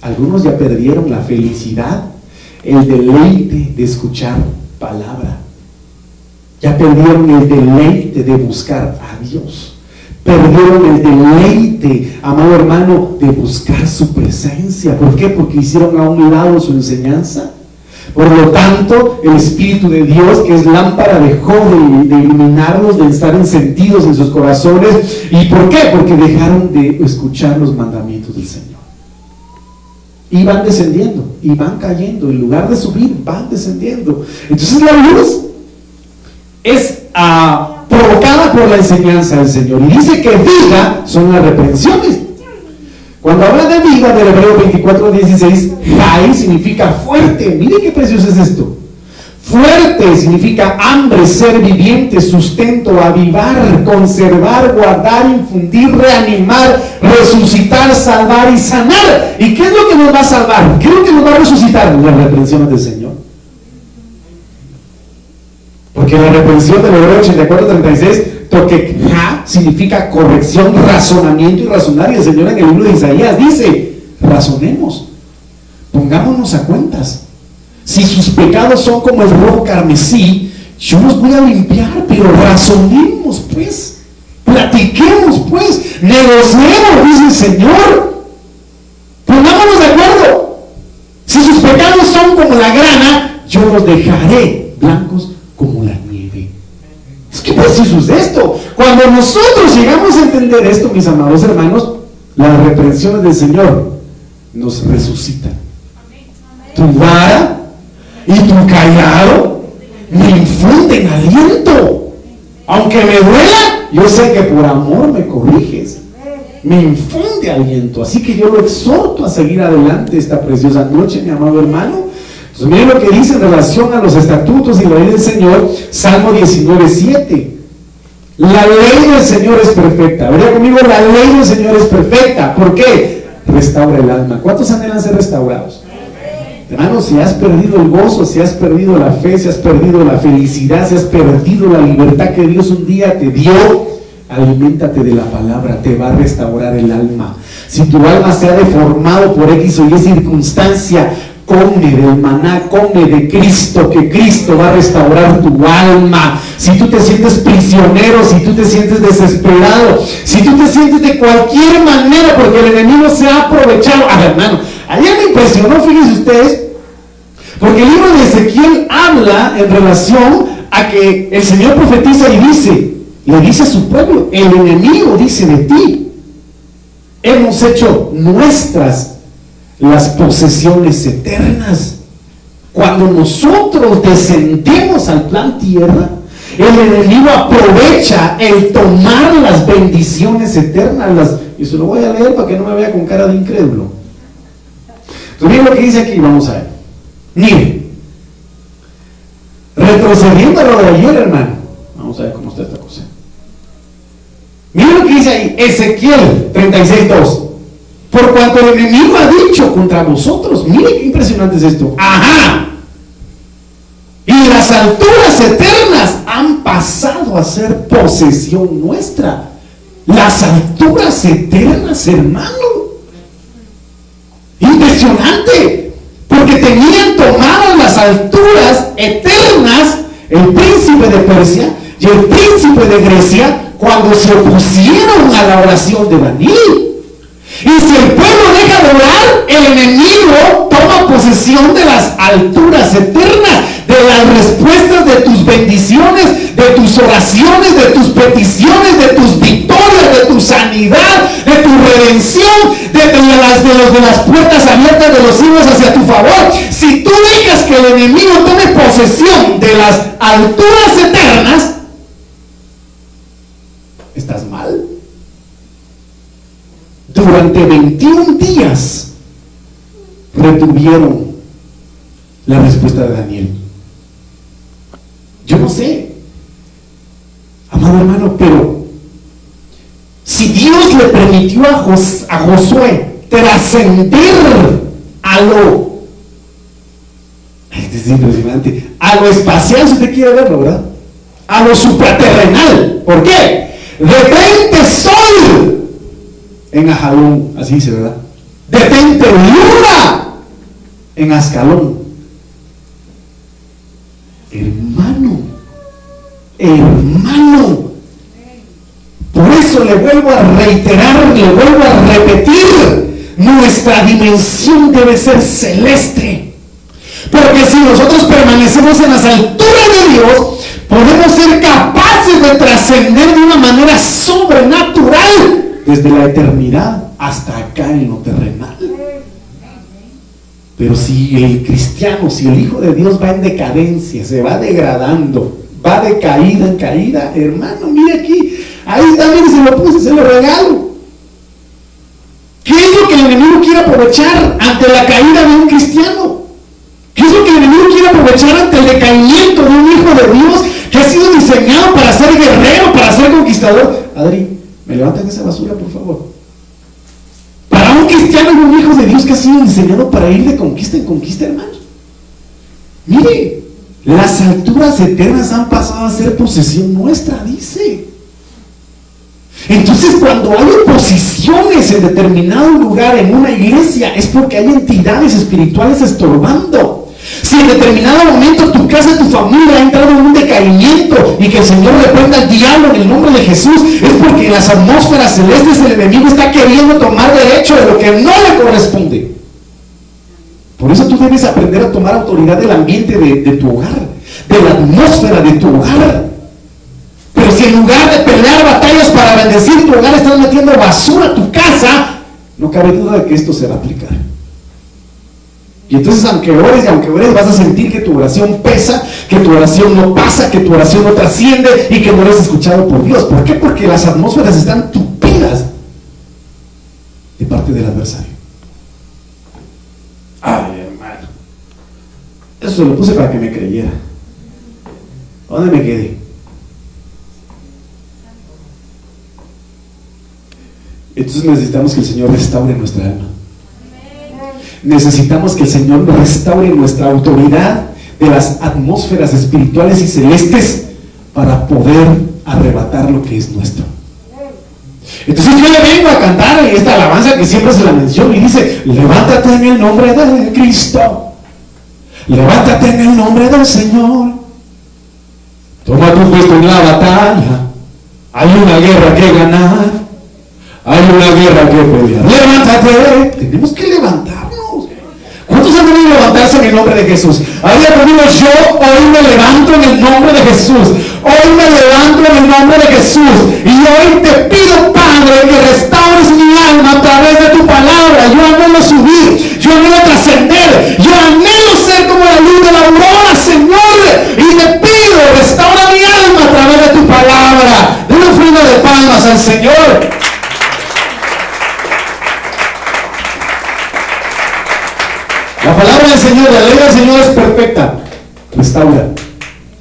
Algunos ya perdieron la felicidad, el deleite de escuchar palabra. Ya perdieron el deleite de buscar a Dios. Perdieron el deleite, amado hermano, de buscar su presencia. ¿Por qué? Porque hicieron a un lado su enseñanza. Por lo tanto, el Espíritu de Dios, que es lámpara, dejó de, de iluminarlos, de estar encendidos en sus corazones. ¿Y por qué? Porque dejaron de escuchar los mandamientos del Señor. Y van descendiendo, y van cayendo. En lugar de subir, van descendiendo. Entonces la luz es ah, provocada por la enseñanza del Señor. Y dice que viga son las reprensiones. Cuando habla de vida del Hebreo 24, 16, Jai significa fuerte. Mire qué precioso es esto. Fuerte significa hambre, ser viviente, sustento, avivar, conservar, guardar, infundir, reanimar, resucitar, salvar y sanar. ¿Y qué es lo que nos va a salvar? ¿Qué es lo que nos va a resucitar? Las reprensiones del Señor. Porque la reprensión del Hebreo 84, 36 porque ja significa corrección, razonamiento y razonar. Y el Señor en el libro de Isaías dice, razonemos, pongámonos a cuentas. Si sus pecados son como el rojo carmesí, yo los voy a limpiar, pero razonemos pues, platiquemos pues, negociemos, dice el Señor. Pongámonos de acuerdo. Si sus pecados son como la grana, yo los dejaré blancos como la ¿Qué preciso es esto? Cuando nosotros llegamos a entender esto, mis amados hermanos, las reprensiones del Señor nos resucitan. Tu vara y tu callado me infunden aliento. Aunque me duela, yo sé que por amor me corriges. Me infunde aliento. Así que yo lo exhorto a seguir adelante esta preciosa noche, mi amado hermano entonces, miren lo que dice en relación a los estatutos y la ley del Señor, Salmo 19, 7. La ley del Señor es perfecta. Vería conmigo, la ley del Señor es perfecta. ¿Por qué? Restaura el alma. ¿Cuántos anhelan ser restaurados? Hermano, si has perdido el gozo, si has perdido la fe, si has perdido la felicidad, si has perdido la libertad que Dios un día te dio, aliméntate de la palabra, te va a restaurar el alma. Si tu alma se ha deformado por X o Y circunstancia, come del maná, come de Cristo, que Cristo va a restaurar tu alma. Si tú te sientes prisionero, si tú te sientes desesperado, si tú te sientes de cualquier manera, porque el enemigo se ha aprovechado. Ah, hermano, ayer me impresionó, fíjense ustedes, porque el libro de Ezequiel habla en relación a que el Señor profetiza y dice, le dice a su pueblo, el enemigo dice de ti, hemos hecho nuestras las posesiones eternas. Cuando nosotros descendemos al plan tierra, el enemigo aprovecha el tomar las bendiciones eternas. y se lo voy a leer para que no me vea con cara de incrédulo. Entonces, miren lo que dice aquí, vamos a ver. Miren, retrocediendo a lo de ayer, hermano. Vamos a ver cómo está esta cosa. Miren lo que dice ahí, Ezequiel 36.2. Por cuanto el enemigo ha dicho contra vosotros, mire qué impresionante es esto. Ajá. Y las alturas eternas han pasado a ser posesión nuestra. Las alturas eternas, hermano. Porque tenían tomadas las alturas eternas el príncipe de Persia y el príncipe de Grecia cuando se opusieron a la oración de Daniel. Y si el pueblo deja de orar, el enemigo toma posesión de las alturas eternas, de las respuestas de tus bendiciones, de tus oraciones, de tus peticiones, de tus victorias, de tu sanidad, de tu redención, de, las, de, las puertas abiertas de los cielos hacia tu favor. Si tú dejas que el enemigo tome posesión de las alturas eternas, estás mal durante 21 días retuvieron la respuesta de Daniel. Yo no sé, amado hermano, pero si Dios le permitió a, Josué trascender a lo, es impresionante, a lo espacial, si usted quiere verlo, ¿verdad? A lo supraterrenal. ¿Por qué? De sol en Ajalón, así dice, ¿verdad? Detente luna en Ascalón. Hermano, hermano. Por eso le vuelvo a reiterar, le vuelvo a repetir, nuestra dimensión debe ser celeste. Por Porque si nosotros permanecemos en las alturas de Dios, podemos ser capaces de trascender de una manera sobrenatural desde la eternidad hasta acá en lo terrenal. Pero si el cristiano, si el Hijo de Dios va en decadencia, se va degradando, va de caída en caída, hermano, mire aquí, ahí mire, se lo puse, se lo regalo. ¿Qué es lo que el enemigo quiere aprovechar ante la caída de un cristiano? ¿Qué es lo que el enemigo quiere aprovechar ante el decaimiento de un hijo de Dios que ha sido diseñado para ser guerrero, para ser conquistador? Adri, me levantan esa basura, por favor. Para un cristiano y un hijo de Dios que ha sido diseñado para ir de conquista en conquista, hermano. Mire, las alturas eternas han pasado a ser posesión nuestra, dice. Entonces cuando hay oposiciones en determinado lugar en una iglesia es porque hay entidades espirituales estorbando. Si en determinado momento tu casa, tu familia ha entrado en un decaimiento y que el Señor reprenda al diablo en el nombre de Jesús, es porque en las atmósferas celestes el enemigo está queriendo tomar derecho de lo que no le corresponde. Por eso tú debes aprender a tomar autoridad del ambiente de, de tu hogar, de la atmósfera de tu hogar. Pero si en lugar de pelear batallas para bendecir tu hogar estás metiendo basura a tu casa, no cabe duda de que esto se va a aplicar. Y entonces aunque ores y aunque ores vas a sentir que tu oración pesa, que tu oración no pasa, que tu oración no trasciende y que no eres escuchado por Dios. ¿Por qué? Porque las atmósferas están tupidas de parte del adversario. Ay, hermano. Eso se lo puse para que me creyera. ¿Dónde me quedé? Entonces necesitamos que el Señor restaure nuestra alma necesitamos que el Señor restaure nuestra autoridad de las atmósferas espirituales y celestes para poder arrebatar lo que es nuestro. Entonces yo le vengo a cantar esta alabanza que siempre se la menciona y dice, levántate en el nombre de Cristo, levántate en el nombre del Señor, toma tu puesto en la batalla, hay una guerra que ganar, hay una guerra que pelear, levántate, tenemos que levantar ¿Cuántos han venido levantarse en el nombre de Jesús? Había conmigo, yo hoy me levanto en el nombre de Jesús. Hoy me levanto en el nombre de Jesús. Y hoy te pido, Padre, que restaures mi alma a través de tu palabra. Yo anhelo subir, yo anhelo trascender, yo anhelo ser como la luz de la aurora, Señor. Y te pido, restaura mi alma a través de tu palabra. De una de palmas al Señor. La palabra del Señor, la ley del Señor es perfecta. Restaura.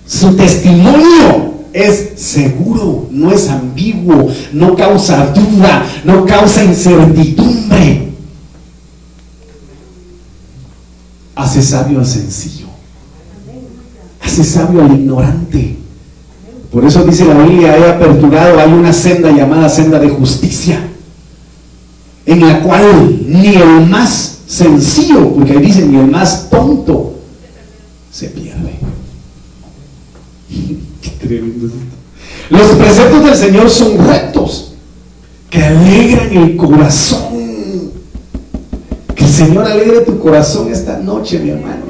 Su testimonio es seguro, no es ambiguo, no causa duda, no causa incertidumbre. Hace sabio al sencillo. Hace sabio al ignorante. Por eso dice la Biblia, he aperturado, hay una senda llamada senda de justicia, en la cual ni el más sencillo, porque ahí dicen, ni el más tonto se pierde. Qué tremendo Los preceptos del Señor son rectos, que alegran el corazón. Que el Señor alegre tu corazón esta noche, mi hermano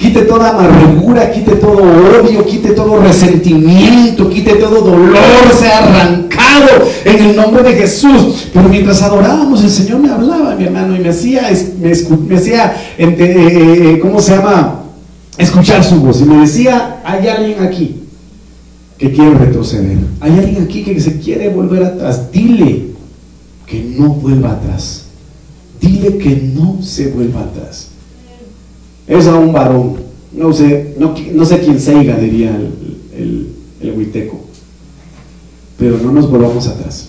quite toda amargura, quite todo odio, quite todo resentimiento, quite todo dolor, sea arrancado en el nombre de Jesús. Pero mientras adorábamos, el Señor me hablaba, mi hermano, y me hacía, me, hacía, eh, eh, ¿cómo se llama? Escuchar su voz. Y me decía, hay alguien aquí que quiere retroceder. Hay alguien aquí que se quiere volver atrás. Dile que no vuelva atrás. Dile que no se vuelva atrás es a un varón. No sé, no, sé quién seiga, diría el, el, huiteco. Pero no nos volvamos atrás.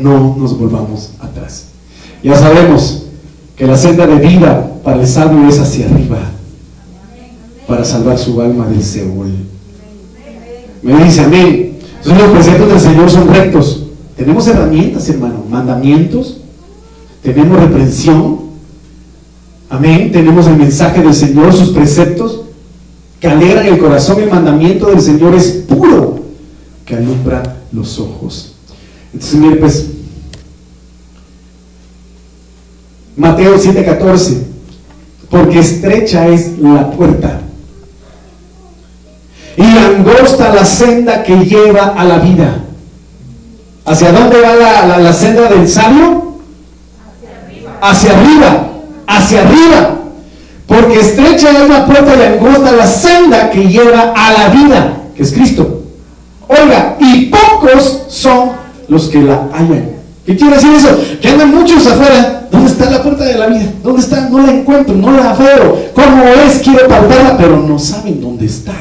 No nos volvamos atrás. Ya sabemos que la senda de vida para el sabio es hacia arriba, para salvar su alma del Seúl. Me dice amén. Entonces los preceptos del Señor son rectos. Tenemos herramientas, hermano, mandamientos, tenemos reprensión, Amén. Tenemos el mensaje del Señor, sus preceptos que alegran el corazón. El mandamiento del Señor es puro, que alumbra los ojos. Entonces, mire, pues, Mateo 7:14. porque estrecha es la puerta y angosta la senda que lleva a la vida. ¿Hacia dónde va la, senda del sabio? Hacia arriba. Hacia arriba. Porque estrecha es la puerta y angosta la senda que lleva a la vida, que es Cristo. Oiga, y pocos son los que la hallan. ¿Qué quiere decir eso? Que andan muchos afuera. ¿Dónde está la puerta de la vida? ¿Dónde está? No la encuentro, no la veo. ¿Cómo es? Quiero palparla, pero no saben dónde está.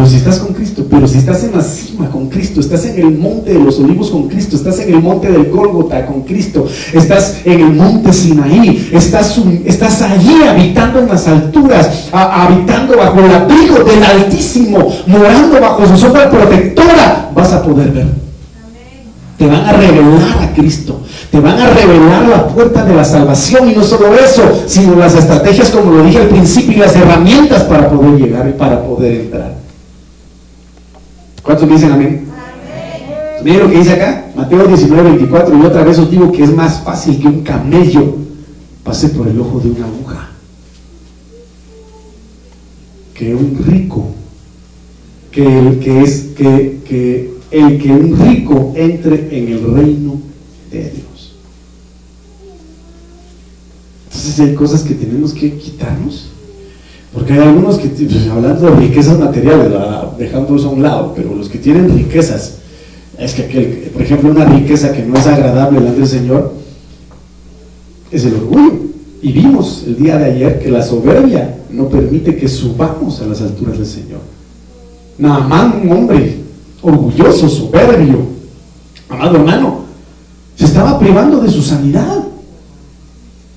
Pero si estás con Cristo, pero si estás en la cima con Cristo, estás en el monte de los olivos con Cristo, estás en el monte del Gólgota con Cristo, estás en el monte Sinaí, estás, allí habitando en las alturas, habitando bajo el abrigo del Altísimo, morando bajo su sombra protectora, vas a poder ver. Te van a revelar a Cristo, te van a revelar la puerta de la salvación y no solo eso, sino las estrategias, como lo dije al principio, y las herramientas para poder llegar y para poder entrar. ¿Cuántos me dicen amén? Miren lo que dice acá, Mateo 19, 24, y otra vez os digo que es más fácil que un camello pase por el ojo de una aguja que un rico, que el que es, que, que el que un rico entre en el reino de Dios. Entonces hay cosas que tenemos que quitarnos porque hay algunos que, pues, hablando de riquezas materiales, dejando eso a un lado, pero los que tienen riquezas, es que aquel, por ejemplo, una riqueza que no es agradable delante del Señor, es el orgullo. Y vimos el día de ayer que la soberbia no permite que subamos a las alturas del Señor. más un hombre orgulloso, soberbio, amado hermano, se estaba privando de su sanidad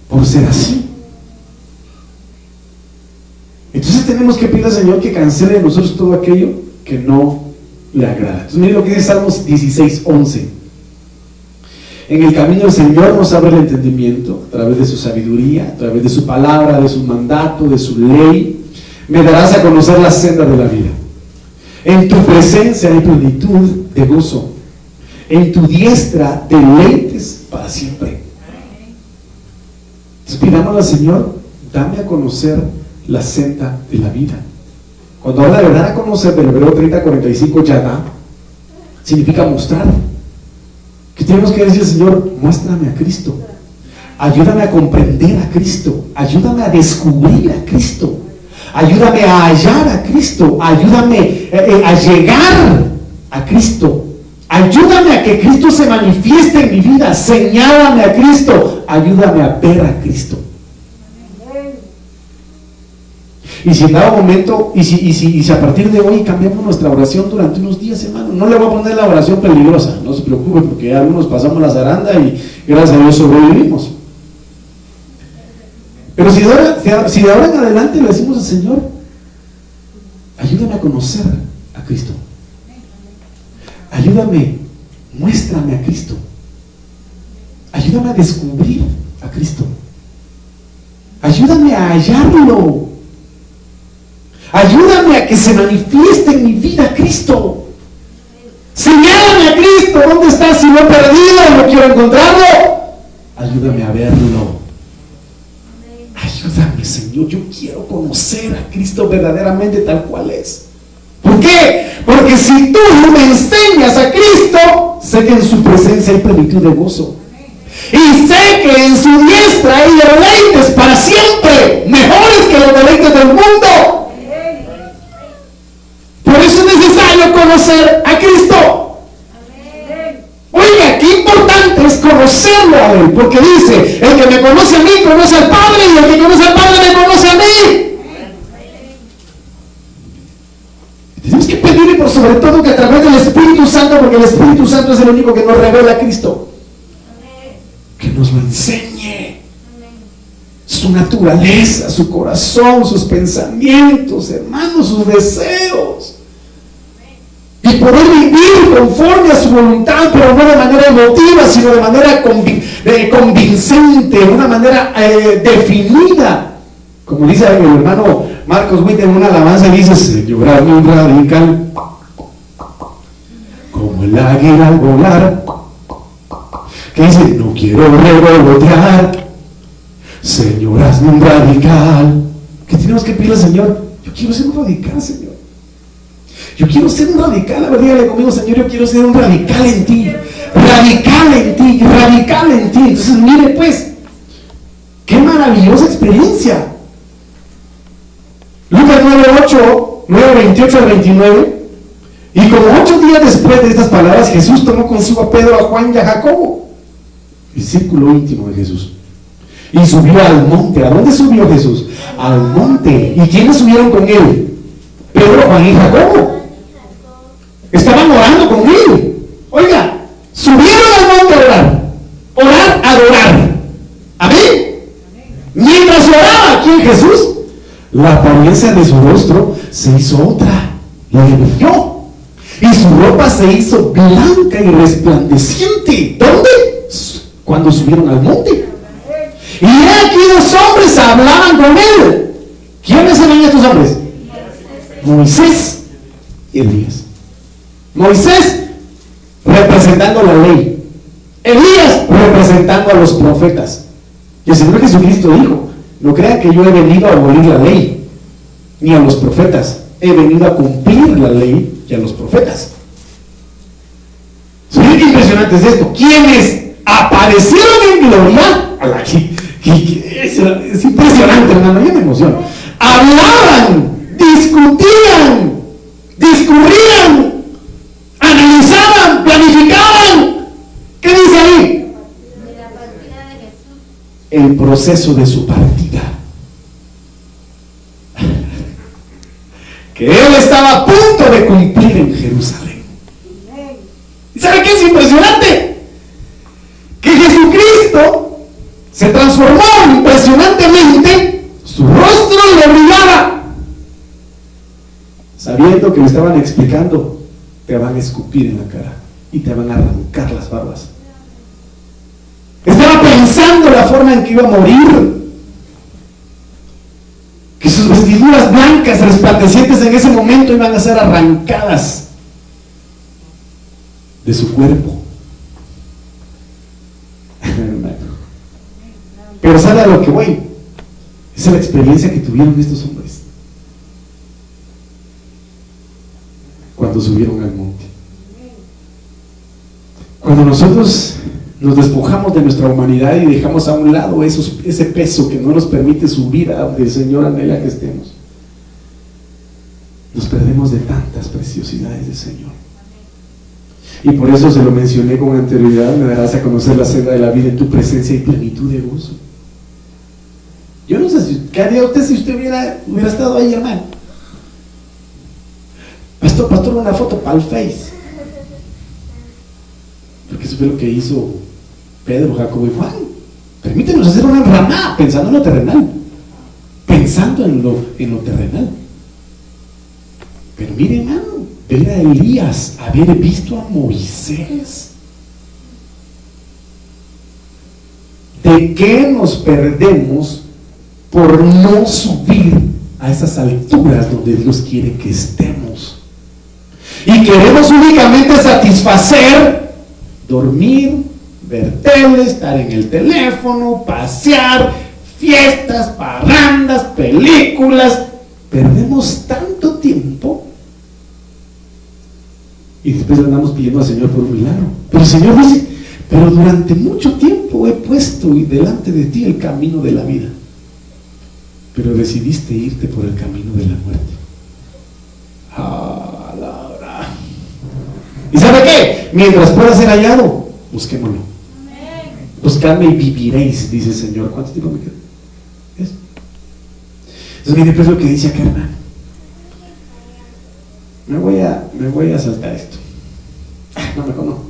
por ser así. Entonces tenemos que pedir al Señor que cancele de nosotros todo aquello que no le agrada. Entonces miren lo que dice Salmos 16, 11. En el camino del Señor nos abre el entendimiento a través de su sabiduría, a través de su palabra, de su mandato, de su ley. Me darás a conocer la senda de la vida. En tu presencia hay plenitud de gozo. En tu diestra deleites para siempre. Entonces pidamos al Señor, dame a conocer la senda de la vida. Cuando habla de dar a conocer del hebreo 30-45 da significa mostrar. Que tenemos que decir, Señor, muéstrame a Cristo. Ayúdame a comprender a Cristo. Ayúdame a descubrir a Cristo. Ayúdame a hallar a Cristo. Ayúdame eh, eh, a llegar a Cristo. Ayúdame a que Cristo se manifieste en mi vida. Señálame a Cristo. Ayúdame a ver a Cristo. Y si en dado momento, y si, y si, y si a partir de hoy cambiamos nuestra oración durante unos días, hermano, no le voy a poner la oración peligrosa, no se preocupe, porque algunos pasamos la zaranda y gracias a Dios sobrevivimos. Pero si de, ahora, si de ahora en adelante le decimos al Señor, ayúdame a conocer a Cristo. Ayúdame, muéstrame a Cristo. Ayúdame a descubrir a Cristo. Ayúdame a hallarlo. Ayúdame a que se manifieste en mi vida Cristo. Señálame a Cristo. ¿Dónde está? Si lo he perdido, no quiero encontrarlo. Ayúdame a verlo. Ayúdame, Señor. Yo quiero conocer a Cristo verdaderamente tal cual es. ¿Por qué? Porque si tú me enseñas a Cristo, sé que en su presencia hay plenitud de gozo. Y sé que en su diestra hay deleites para siempre, mejores que los deleites del mundo. Conocer a Cristo. Oiga, qué importante es conocerlo a Él, porque dice, el que me conoce a mí conoce al Padre y el que conoce al Padre me conoce a mí. Tenemos que pedirle por sobre todo que a través del Espíritu Santo, porque el Espíritu Santo es el único que nos revela a Cristo, que nos lo enseñe. Su naturaleza, su corazón, sus pensamientos, hermanos, sus deseos poder vivir conforme a su voluntad, pero no de manera emotiva, sino de manera convincente, de una manera eh, definida. Como dice el hermano Marcos Witt en una alabanza, dice, Señor, un radical, como el águila al volar, que dice, no quiero revolotear, Señor, hazme un radical. ¿Qué tenemos que pedirle al Señor? Yo quiero ser un radical, Señor. Yo quiero ser un radical. A ver, dígale conmigo, Señor, yo quiero ser un radical en ti. Radical en ti, radical en ti. Entonces, mire pues, qué maravillosa experiencia. Lucas 9, 8, 9, 28 al 29. Y como ocho días después de estas palabras, Jesús tomó consigo a Pedro, a Juan y a Jacobo, el círculo íntimo de Jesús. Y subió al monte. ¿A dónde subió Jesús? Al monte. ¿Y quiénes subieron con él? Pedro, Juan y Jacobo. Estaban orando con él. Oiga, subieron al monte a orar. Orar, adorar. Amén. Mientras oraba aquí Jesús, la apariencia de su rostro se hizo otra. Le brilló. Y su ropa se hizo blanca y resplandeciente. ¿Dónde? Cuando subieron al monte. Y aquí dos hombres hablaban con él. ¿Quiénes eran estos hombres? Moisés y Elías. Moisés representando la ley. Elías representando a los profetas. Y el Señor Jesucristo dijo, no crean que yo he venido a abolir la ley, ni a los profetas. He venido a cumplir la ley y a los profetas. ¿Saben qué impresionante es esto? ¿Quiénes aparecieron en gloria? Es, impresionante, hermano, yo me emociono. Hablaban, El proceso de su partida. que él estaba a punto de cumplir en Jerusalén. ¿Y sabe qué es impresionante? Que Jesucristo se transformó impresionantemente, su rostro le brillaba, sabiendo que le estaban explicando, te van a escupir en la cara y te van a arrancar las barbas. La forma en que iba a morir que sus vestiduras blancas resplandecientes en ese momento iban a ser arrancadas de su cuerpo. Pero sabe a lo que voy. Esa es la experiencia que tuvieron estos hombres cuando subieron al monte. Cuando nosotros nos despojamos de nuestra humanidad y dejamos a un lado ese peso que no nos permite subir a donde el Señor anhela que estemos. Nos perdemos de tantas preciosidades del Señor. Y por eso se lo mencioné con anterioridad, me darás a conocer la senda de la vida en tu presencia y plenitud de gozo. Yo no sé si, ¿qué haría usted si usted hubiera, hubiera estado ahí, hermano? Pastor, pastor, una foto para el Face. Porque eso fue lo que hizo Pedro, Jacobo y Juan. Permítenos hacer una enramada pensando en lo terrenal. Pensando en lo, en lo terrenal. Pero mire, hermano, ver a Elías, haber visto a Moisés. ¿De qué nos perdemos por no subir a esas alturas donde Dios quiere que estemos? Y queremos únicamente satisfacer, dormir, ver tele, estar en el teléfono, pasear, fiestas, parrandas, películas. Perdemos tanto tiempo y después andamos pidiendo al Señor por un milagro. Pero el Señor dice, pero durante mucho tiempo he puesto delante de ti el camino de la vida. Pero decidiste irte por el camino de la muerte. Ah, ¿Y sabe qué? Mientras pueda ser hallado, busquémoslo. Buscadme y viviréis, dice el Señor. ¿Cuánto tiempo me queda? Eso. Entonces, mire pues lo que dice acá, hermano. Me voy a, me voy a saltar esto. Ah, no me conozco.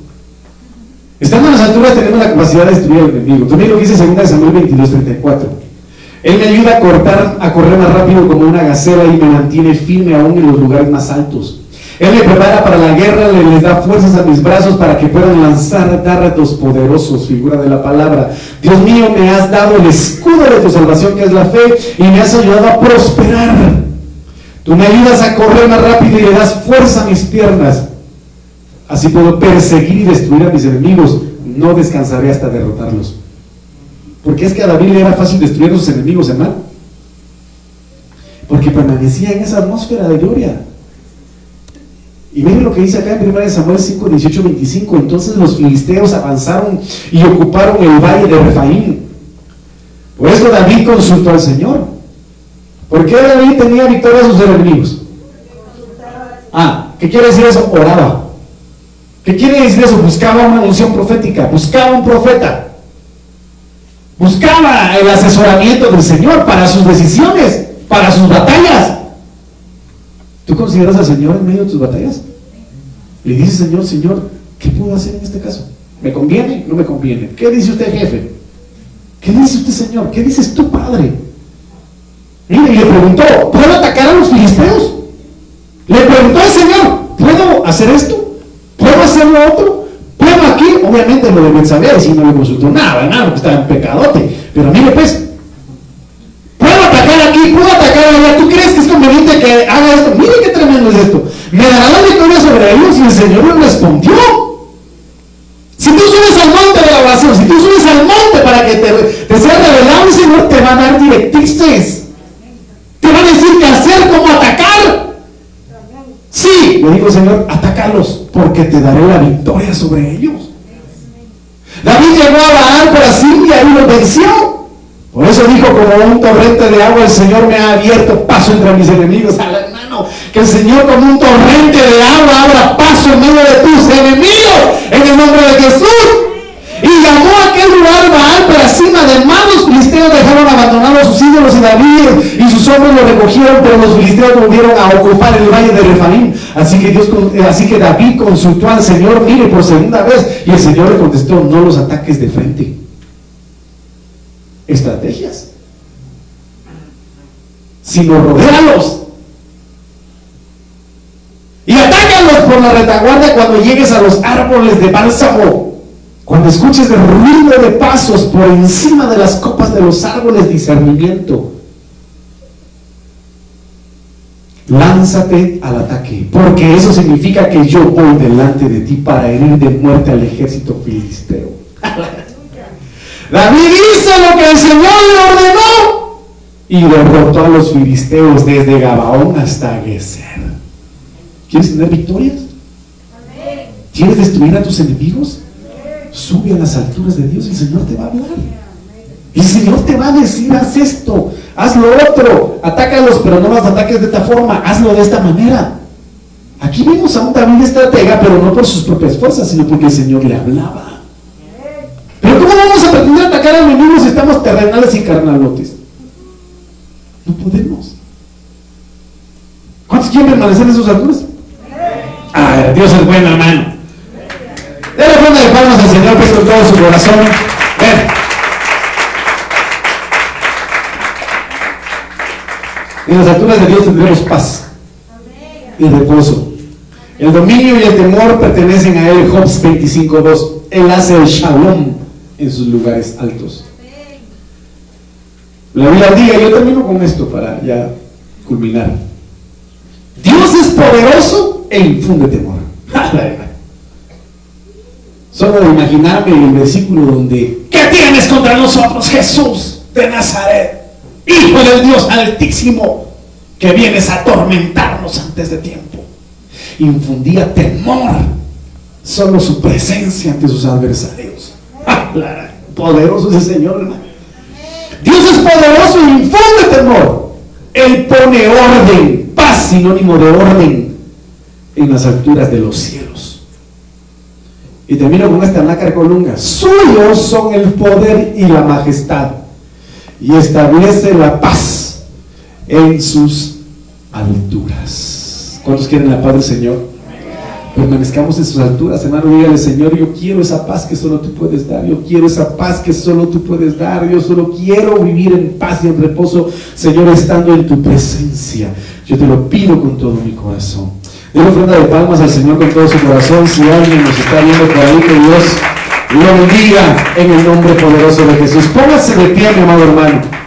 Estando en las alturas tenemos la capacidad de destruir al enemigo. También lo que dice 2 Samuel 22, 34. Él me ayuda a cortar, a correr más rápido como una gacela y me mantiene firme aún en los lugares más altos. Él me prepara para la guerra, le les da fuerzas a mis brazos para que puedan lanzar dardos poderosos, figura de la palabra. Dios mío, me has dado el escudo de tu salvación, que es la fe, y me has ayudado a prosperar. Tú me ayudas a correr más rápido y le das fuerza a mis piernas. Así puedo perseguir y destruir a mis enemigos. no descansaré hasta derrotarlos. Porque es que a David le era fácil destruir a sus enemigos, hermano. Porque permanecía en esa atmósfera de gloria. Y miren lo que dice acá en 1 Samuel 5, 18, 25. Entonces los filisteos avanzaron y ocuparon el valle de Refaín. Por eso David consultó al Señor. ¿Por qué David tenía victoria a sus enemigos? Ah, ¿qué quiere decir eso? Oraba. ¿Qué quiere decir eso? Buscaba una unción profética, buscaba un profeta, buscaba el asesoramiento del Señor para sus decisiones, para sus batallas. ¿Tú consideras al Señor en medio de tus batallas? Le dice Señor, Señor, ¿qué puedo hacer en este caso? ¿Me conviene? ¿No me conviene? ¿Qué dice usted, jefe? ¿Qué dice usted, Señor? ¿Qué dices tú, Padre? y le preguntó, ¿puedo atacar a los filisteos? Le preguntó al Señor, ¿puedo hacer esto? ¿Puedo hacer lo otro? ¿Puedo aquí? Obviamente lo de Betsabé, si no le consultó nada, nada, porque estaba en pecadote. Pero mire pues, ¿puedo atacar aquí? ¿Puedo atacar allá? ¿Tú crees conveniente que haga esto? Mire qué tremendo es esto. Me dará la victoria sobre ellos y el Señor le respondió. Si tú subes al monte de la oración, si tú subes al monte para que te, sea revelado, el Señor te va a dar directrices. Te va a decir qué hacer, cómo atacar. Sí, le digo Señor, atácalos porque te daré la victoria sobre ellos. David llegó a Baal por así y ahí lo venció. Por eso dijo, como un torrente de agua, el Señor me ha abierto paso entre mis enemigos. Al hermano, que el Señor como un torrente de agua abra paso en medio de tus enemigos. En el nombre de Jesús. Y llamó a aquel lugar Baal Perasima de más los filisteos dejaron abandonados sus ídolos y David y sus hombres lo recogieron, pero los filisteos volvieron a ocupar el valle de Refaim. Así que, Dios, eh, así que David consultó al Señor, mire, por segunda vez, y el Señor le contestó, no los ataques de frente. Estrategias. Sino rodealos. Y atácalos por la retaguardia cuando llegues a los árboles de bálsamo. Cuando escuches el ruido de pasos por encima de las copas de los árboles, discernimiento. Lánzate al ataque, porque eso significa que yo voy delante de ti para herir de muerte al ejército filisteo. David hizo lo que el Señor le ordenó y derrotó a los filisteos desde Gabaón hasta Geser. ¿Quieres tener victorias? ¿Quieres destruir a tus enemigos? Sube a las alturas de Dios y el Señor te va a hablar. Y el Señor te va a decir, haz esto, haz lo otro, atácalos, pero no los ataques de esta forma, hazlo de esta manera. Aquí vemos a un David estratega, pero no por sus propias fuerzas, sino porque el Señor le hablaba. ¿Cómo vamos a pretender atacar a enemigos si estamos terrenales y carnalotes? No podemos. ¿Cuántos quieren permanecer en sus alturas? Ah, Dios es bueno, hermano. Dale una de palmas al Señor que con todo su corazón. En las alturas de Dios tendremos paz y reposo. El dominio y el temor pertenecen a él, Jobs 25.2. Él hace el shalom en sus lugares altos. La Biblia diga, yo termino con esto para ya culminar. Dios es poderoso e infunde temor. Solo de imaginarme el versículo donde, ¿qué tienes contra nosotros, Jesús de Nazaret? Hijo del Dios altísimo, que vienes a atormentarnos antes de tiempo. Infundía temor, solo su presencia ante sus adversarios. Poderoso es el Señor. Dios es poderoso y infunde temor. Él pone orden, paz, sinónimo de orden, en las alturas de los cielos. Y termino con esta nácar colunga. Suyos son el poder y la majestad. Y establece la paz en sus alturas. ¿Cuántos quieren la paz del Señor? Permanezcamos en sus alturas, hermano. Dígale, Señor, yo quiero esa paz que solo tú puedes dar. Yo quiero esa paz que solo tú puedes dar. Yo solo quiero vivir en paz y en reposo, Señor, estando en tu presencia. Yo te lo pido con todo mi corazón. Denle ofrenda de palmas al Señor con todo su corazón. Si alguien nos está viendo por ahí, que Dios lo bendiga en el nombre poderoso de Jesús. Póngase de pie, mi amado hermano.